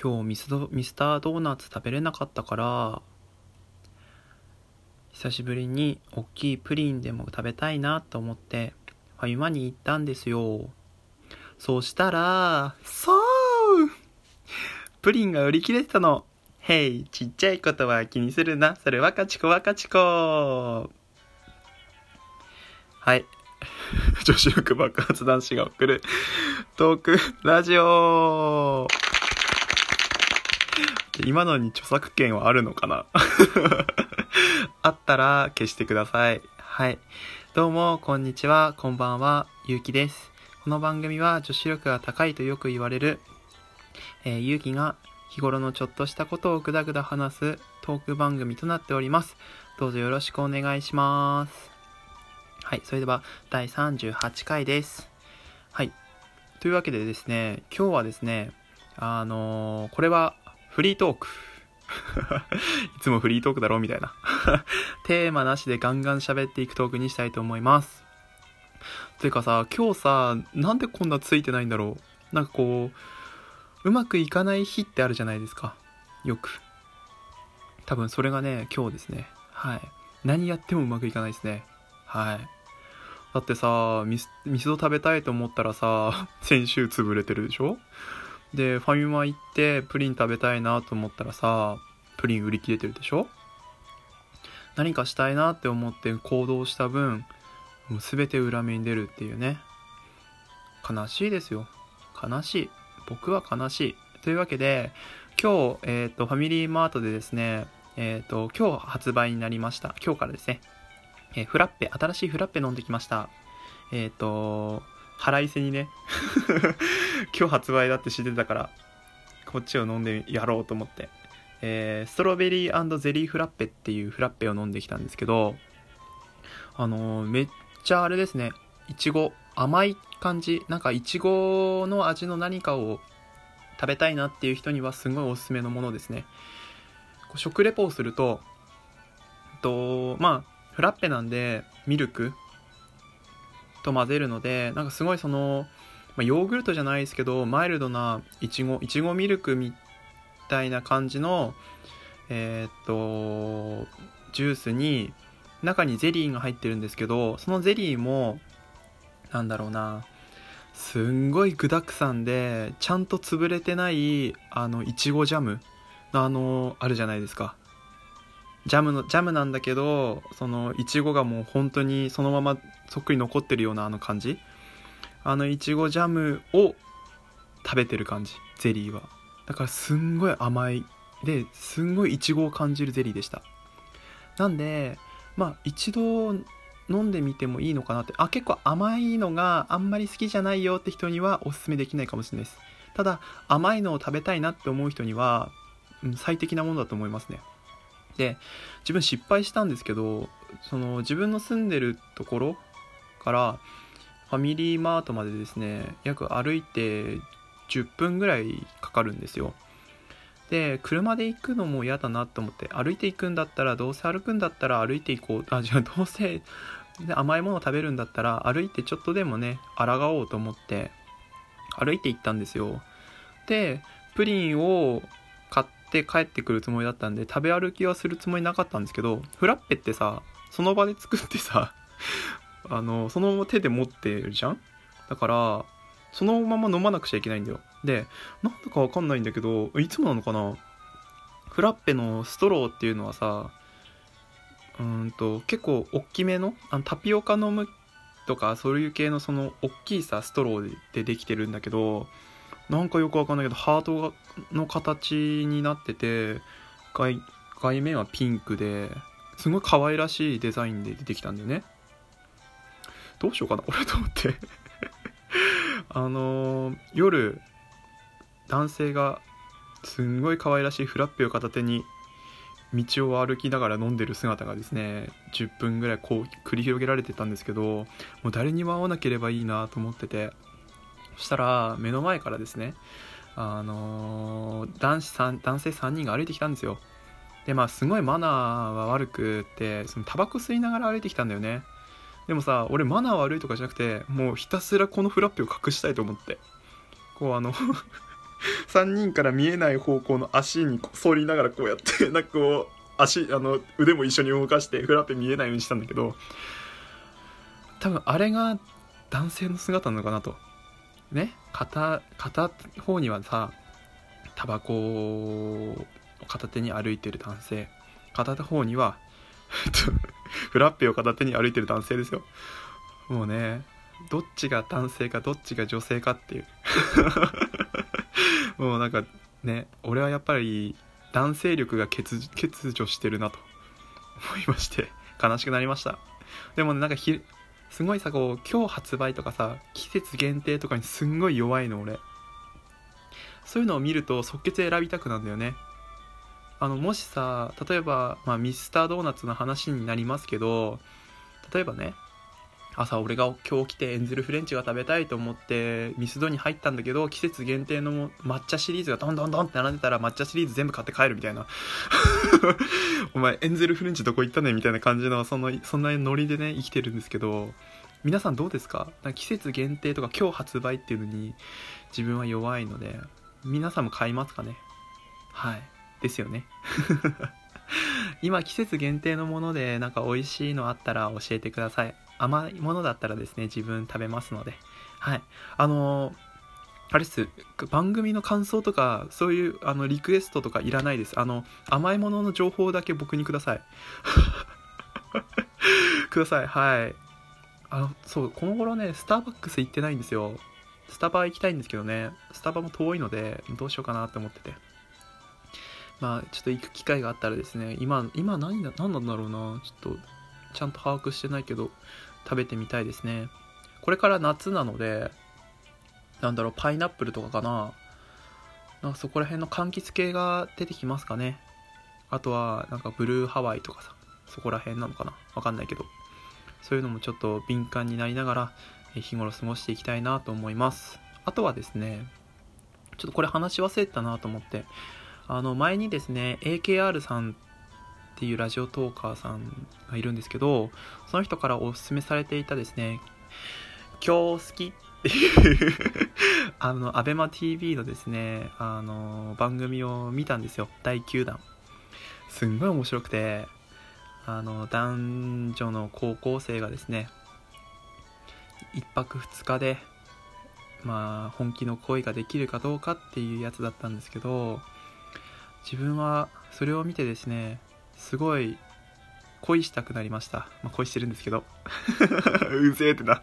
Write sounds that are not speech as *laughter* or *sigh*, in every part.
今日ミスドミスタードーナツ食べれなかったから久しぶりに大きいプリンでも食べたいなと思ってファミマに行ったんですよ。そうしたらそうプリンが売り切れてたの。へいちっちゃいことは気にするな。それはかちこわかちこはい。*laughs* 女子力爆発男子が送るトークラジオ。今のに著作権はあるのかな？*laughs* あったら消してください。はい。どうも、こんにちは、こんばんは、ゆうきです。この番組は女子力が高いとよく言われる、えー、ゆうきが日頃のちょっとしたことをぐだぐだ話すトーク番組となっております。どうぞよろしくお願いします。はい。それでは、第38回です。はい。というわけでですね、今日はですね、あのー、これはフリートーク。*laughs* いつもフリートークだろ？みたいな。*laughs* テーマなしでガンガン喋っていくトークにしたいと思います。ていうかさ、今日さ、なんでこんなついてないんだろう？なんかこう、うまくいかない日ってあるじゃないですか。よく。多分それがね、今日ですね。はい。何やってもうまくいかないですね。はい。だってさ、ミス、ミスド食べたいと思ったらさ、*laughs* 先週潰れてるでしょ？で、ファミマ行ってプリン食べたいなと思ったらさ、プリン売り切れてるでしょ？何かしたいなって思って行動した分、もう全て裏目に出るっていうね。悲しいですよ。悲しい。僕は悲しい。というわけで、今日、えっ、ー、と、ファミリーマートでですね、えっ、ー、と、今日発売になりました。今日からですね。えー、フラッペ、新しいフラッペ飲んできました。えっ、と、腹いせにね。*laughs* 今日発売だって知ってたからこっちを飲んでやろうと思って、えー、ストロベリーゼリーフラッペっていうフラッペを飲んできたんですけどあのー、めっちゃあれですね。いちご甘い感じ。なんかいちごの味の何かを食べたいなっていう人にはすごいおすすめのものですね。食レポをするととまあフラッペなんでミルクと混ぜるのでなんかすごいその、まあ、ヨーグルトじゃないですけどマイルドないちごいちごミルクみたいな感じのえー、っとジュースに中にゼリーが入ってるんですけどそのゼリーもなんだろうなすんごい具だくさんでちゃんと潰れてないあのいちごジャムのあのあるじゃないですか。ジャムの、ジャムなんだけど、その、いちごがもう本当にそのままそっくり残ってるようなあの感じ。あのいちごジャムを食べてる感じ、ゼリーは。だからすんごい甘い。で、すんごいいちごを感じるゼリーでした。なんで、まあ一度飲んでみてもいいのかなって。あ、結構甘いのがあんまり好きじゃないよって人にはおすすめできないかもしれないです。ただ、甘いのを食べたいなって思う人には、最適なものだと思いますね。で自分失敗したんですけどその自分の住んでるところからファミリーマートまでですね約歩いて10分ぐらいかかるんですよ。で車で行くのも嫌だなと思って歩いて行くんだったらどうせ歩くんだったら歩いて行こうあじゃあどうせ甘いもの食べるんだったら歩いてちょっとでもね抗おうと思って歩いて行ったんですよ。でプリンをって帰ってくるつもりだったんで食べ歩きはするつもりなかったんですけどフラッペってさその場で作ってさ *laughs* あのそのまま手で持ってるじゃん？だからそのまま飲まなくちゃいけないんだよ。でなんだかわかんないんだけどいつもなのかな？フラッペのストローっていうのはさうんと結構大きめのあのタピオカ飲むとかそういう系のその大きいさストローでできてるんだけどなんかよくわかんないけどハートの形になってて外外面はピンクですごい可愛らしいデザインで出てきたんだよね。どうしようかな俺と思って。*laughs* あのー、夜男性がすんごい可愛らしいフラッペを片手に道を歩きながら飲んでる姿がですね10分ぐらいこう繰り広げられてたんですけどもう誰にも会わなければいいなと思ってて。したら目の前からですねあのー、男子3男性3人が歩いてきたんですよ。でまあすごいマナーは悪くってそのタバコ吸いながら歩いてきたんだよね。でもさ俺マナー悪いとかじゃなくてもうひたすらこのフラッペを隠したいと思って。こうあの *laughs* 3人から見えない方向の足に反りながらこうやって *laughs* なんかこう足あの腕も一緒に動かしてフラッペ見えないようにしたんだけど多分あれが男性の姿なのかなと。ね片片方にはさタバコを片手に歩いてる男性。片方には *laughs* フラッペを片手に歩いてる男性ですよ。もうねどっちが男性かどっちが女性かっていう。*laughs* もうなんかね俺はやっぱり男性力が欠如してるなと思いまして悲しくなりました。でもねなんかひすごいさこう今日発売とかさ季節限定とかにすんごい弱いの俺。そういうのを見ると即決選びたくなるんだよね。あのもしさ例えば、まあ、ミスタードーナツの話になりますけど例えばね朝俺が今日来てエンゼルフレンチが食べたいと思ってミスドに入ったんだけど季節限定の抹茶シリーズがどんどんどんって並んでたら抹茶シリーズ全部買って帰るみたいな。*laughs* お前エンゼルフレンチどこ行ったねみたいな感じのそのそんなノリでね生きてるんですけど皆さんどうですか？か季節限定とか今日発売っていうのに自分は弱いので皆さんも買いますかね？はい。ですよね。*laughs* 今季節限定のものでなんか美味しいのあったら教えてください甘いものだったらですね、自分食べますので。はい。あのー、あれっす、番組の感想とか、そういう、あの、リクエストとかいらないです。あの、甘いものの情報だけ僕にください。*laughs* ください。はい。あの、そう、この頃ね、スターバックス行ってないんですよ。スタバ行きたいんですけどね、スタバも遠いので、どうしようかなって思ってて。まあ、ちょっと行く機会があったらですね、今、今何だ、何なんだろうな、ちょっと、ちゃんと把握してないけど、食べてみたいですね。これから夏なのでなんだろうパイナップルとかかな。なんかそこら辺の柑橘系が出てきますかね。あとはなんかブルーハワイとかさそこら辺なのかな。わかんないけど。そういうのもちょっと敏感になりながら日頃過ごしていきたいなと思います。あとはですねちょっとこれ話し忘れたなと思ってあの前にですね AKR さんっていうラジオトーカーさんがいるんですけど、その人からおすすめされていたですね、今日好きっていう *laughs* あの、アベマ TV のですね、あの、番組を見たんですよ。第9弾。すんごい面白くて、あの、男女の高校生がですね、1泊2日で、まあ、本気の恋ができるかどうかっていうやつだったんですけど、自分はそれを見てですね、すごい恋したくなりました。まあ、恋してるんですけど。*laughs* うぜえってな、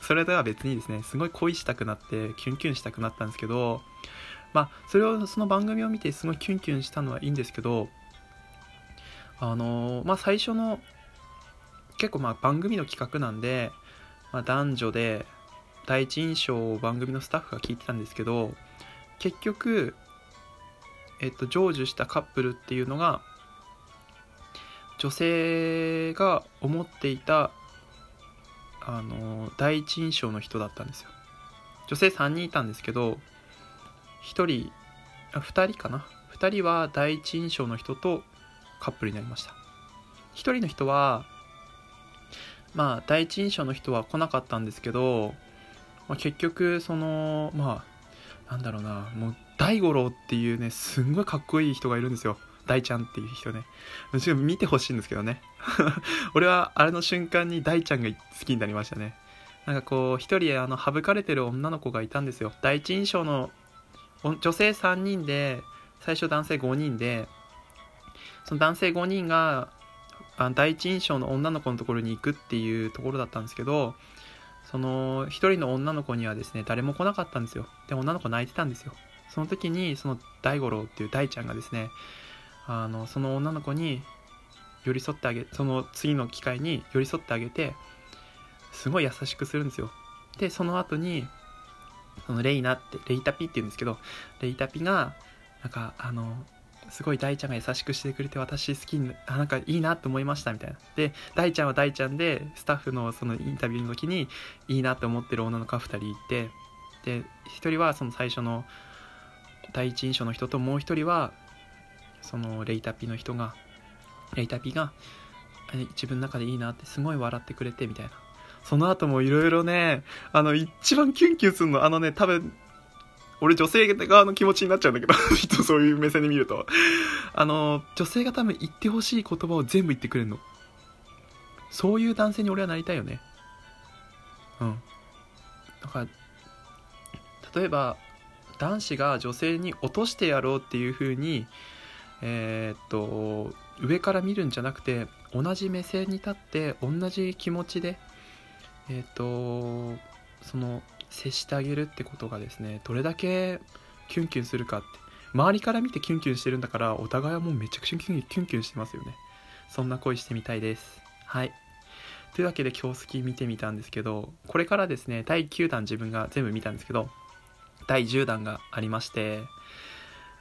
それとは別にですね、すごい恋したくなって、キュンキュンしたくなったんですけど、まあ、それを、その番組を見てすごいキュンキュンしたのはいいんですけど、あのー、まあ、最初の、結構まあ番組の企画なんで、まあ、男女で第一印象を番組のスタッフが聞いてたんですけど、結局、えっと、成就したカップルっていうのが、女性が思っていたあの第一印象の人だったんですよ。女性3人いたんですけど1人2人かな？2人は第一印象の人とカップルになりました。1人の人はまあ第一印象の人は来なかったんですけど、まあ、結局そのまあなんだろうなもう大五郎っていうねすんごいかっこいい人がいるんですよ大ちゃんっていう人ね。もちろん見てほしいんですけどね。*laughs* 俺はあれの瞬間に大ちゃんが好きになりましたね。なんかこう、一人あの省かれてる女の子がいたんですよ。第一印象の女性3人で、最初男性5人で、その男性5人があ第一印象の女の子のところに行くっていうところだったんですけど、その一人の女の子にはですね、誰も来なかったんですよ。で、女の子泣いてたんですよ。その時に、その大五郎っていう大ちゃんがですね、あのその女の子に寄り添ってあげその次の機会に寄り添ってあげてすごい優しくするんですよ。でその後にそのレイナってレイタピって言うんですけどレイタピがなんかあのすごい大ちゃんが優しくしてくれて私好きになんかいいなって思いましたみたいな。で大ちゃんは大ちゃんでスタッフのそのインタビューの時にいいなって思ってる女の子が2人いてで1人はその最初の第一印象の人ともう1人はそのレイタピの人がレイタピが自分の中でいいなってすごい笑ってくれてみたいなその後もいろいろねあの一番キュンキュンするのあのね多分俺女性側の気持ちになっちゃうんだけど、*laughs* そういう目線で見ると。あの、女性が多分言ってほしい言葉を全部言ってくれるの。そういう男性に俺はなりたいよね。うん。だから、例えば、男子が女性に落としてやろうっていう風に、えー、っと、上から見るんじゃなくて、同じ目線に立って、同じ気持ちで、え、っと、その、接してあげるってことがですね、どれだけキュンキュンするかって。周りから見てキュンキュンしてるんだから、お互いはもうめちゃくちゃキュンキュンキュンしてますよね。そんな恋してみたいです。はい。というわけで今日好き見てみたんですけど、これからですね、第9弾自分が全部見たんですけど、第10弾がありまして、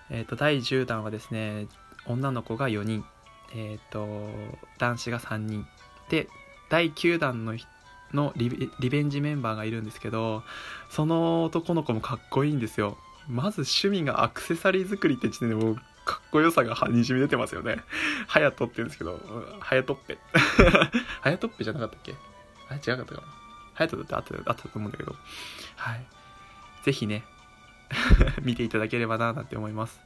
えっ、ー、と、第10弾はですね、女の子が4人、えっ、ー、と、男子が3人。で、第9弾ののリベンジメンバーがいるんですけど、その男の子もかっこいいんですよ。まず趣味がアクセサリー作りって時点でもうかっこよさがにじみ出てますよね。はやとって言うんですけど、はやとっぺ。はやとっぺじゃなかったっけ？あ、違かったかな。はやとってあったあったと思うんだけど。はい。ぜひね、*laughs* 見ていただければななんて思います。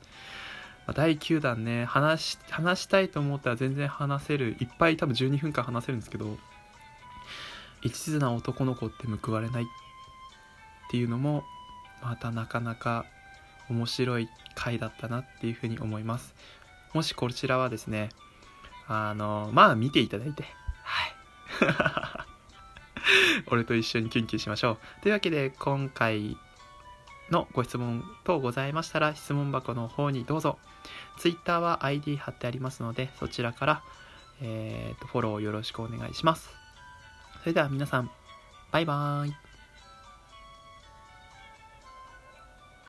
第9弾ね、話話したいと思ったら全然話せる。いっぱい多分12分間話せるんですけど、一途な男の子って報われないっていうのも、またなかなか面白い回だったなっていうふうに思います。もしこちらはですね、あの、まあ見ていただいて、はい。*laughs* 俺と一緒にキュンキュンしましょう。というわけで、今回のご質問等ございましたら、質問箱の方にどうぞ。Twitter は ID 貼ってありますので、そちらから、えーと、フォローよろしくお願いします。それでは皆さん、バイバーイ。